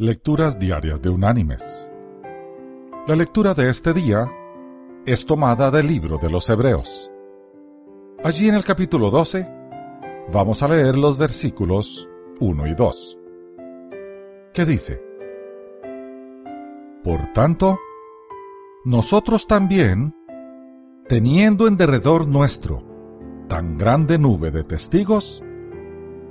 Lecturas Diarias de Unánimes. La lectura de este día es tomada del libro de los Hebreos. Allí en el capítulo 12 vamos a leer los versículos 1 y 2, que dice, Por tanto, nosotros también, teniendo en derredor nuestro tan grande nube de testigos,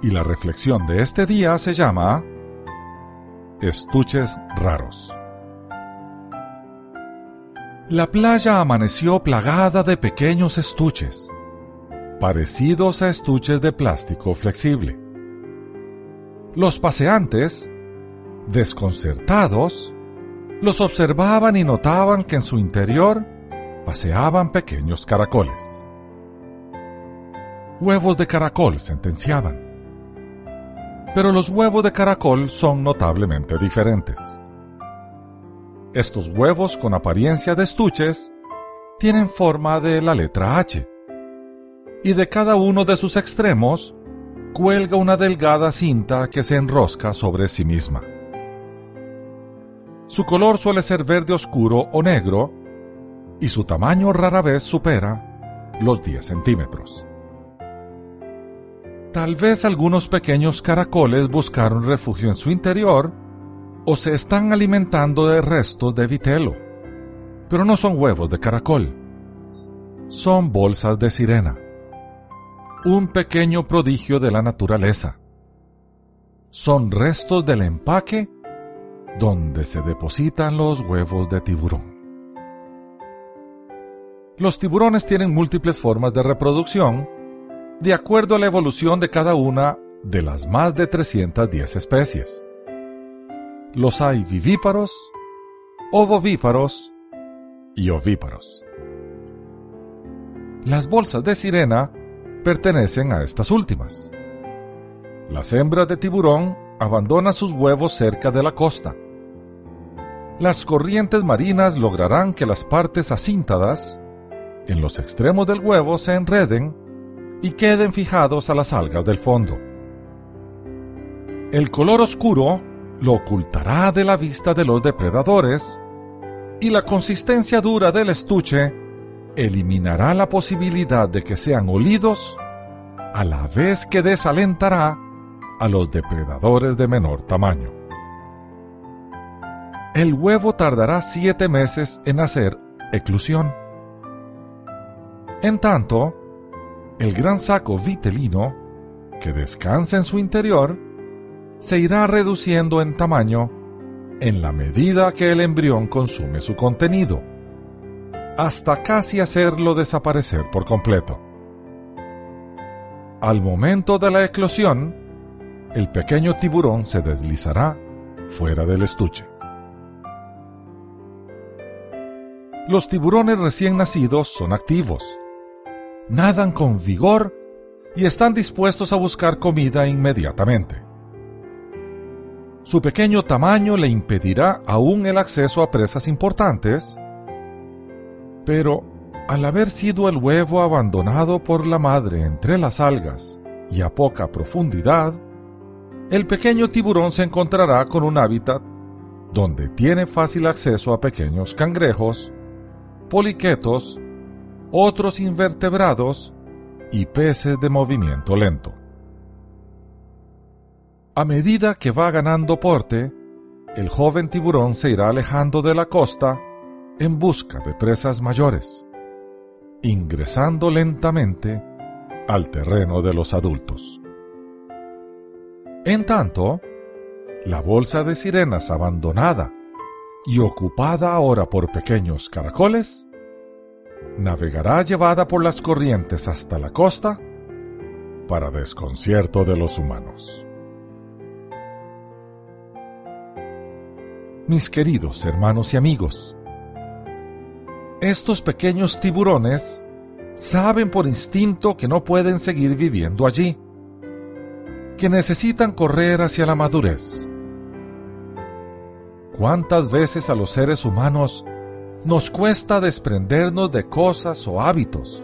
Y la reflexión de este día se llama Estuches raros. La playa amaneció plagada de pequeños estuches, parecidos a estuches de plástico flexible. Los paseantes, desconcertados, los observaban y notaban que en su interior paseaban pequeños caracoles. Huevos de caracol sentenciaban pero los huevos de caracol son notablemente diferentes. Estos huevos con apariencia de estuches tienen forma de la letra H, y de cada uno de sus extremos cuelga una delgada cinta que se enrosca sobre sí misma. Su color suele ser verde oscuro o negro, y su tamaño rara vez supera los 10 centímetros. Tal vez algunos pequeños caracoles buscaron refugio en su interior o se están alimentando de restos de vitelo. Pero no son huevos de caracol. Son bolsas de sirena. Un pequeño prodigio de la naturaleza. Son restos del empaque donde se depositan los huevos de tiburón. Los tiburones tienen múltiples formas de reproducción de acuerdo a la evolución de cada una de las más de 310 especies. Los hay vivíparos, ovovíparos y ovíparos. Las bolsas de sirena pertenecen a estas últimas. Las hembras de tiburón abandonan sus huevos cerca de la costa. Las corrientes marinas lograrán que las partes acintadas en los extremos del huevo se enreden y queden fijados a las algas del fondo. El color oscuro lo ocultará de la vista de los depredadores y la consistencia dura del estuche eliminará la posibilidad de que sean olidos a la vez que desalentará a los depredadores de menor tamaño. El huevo tardará siete meses en hacer eclusión. En tanto, el gran saco vitelino, que descansa en su interior, se irá reduciendo en tamaño en la medida que el embrión consume su contenido, hasta casi hacerlo desaparecer por completo. Al momento de la eclosión, el pequeño tiburón se deslizará fuera del estuche. Los tiburones recién nacidos son activos nadan con vigor y están dispuestos a buscar comida inmediatamente. Su pequeño tamaño le impedirá aún el acceso a presas importantes, pero al haber sido el huevo abandonado por la madre entre las algas y a poca profundidad, el pequeño tiburón se encontrará con un hábitat donde tiene fácil acceso a pequeños cangrejos, poliquetos otros invertebrados y peces de movimiento lento. A medida que va ganando porte, el joven tiburón se irá alejando de la costa en busca de presas mayores, ingresando lentamente al terreno de los adultos. En tanto, la bolsa de sirenas abandonada y ocupada ahora por pequeños caracoles navegará llevada por las corrientes hasta la costa para desconcierto de los humanos. Mis queridos hermanos y amigos, estos pequeños tiburones saben por instinto que no pueden seguir viviendo allí, que necesitan correr hacia la madurez. ¿Cuántas veces a los seres humanos nos cuesta desprendernos de cosas o hábitos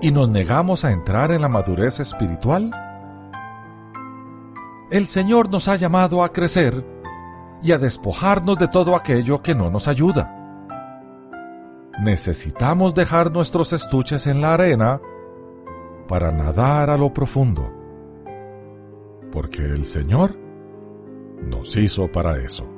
y nos negamos a entrar en la madurez espiritual? El Señor nos ha llamado a crecer y a despojarnos de todo aquello que no nos ayuda necesitamos dejar nuestros estuches en la arena para nadar a lo profundo, porque el Señor nos hizo para eso.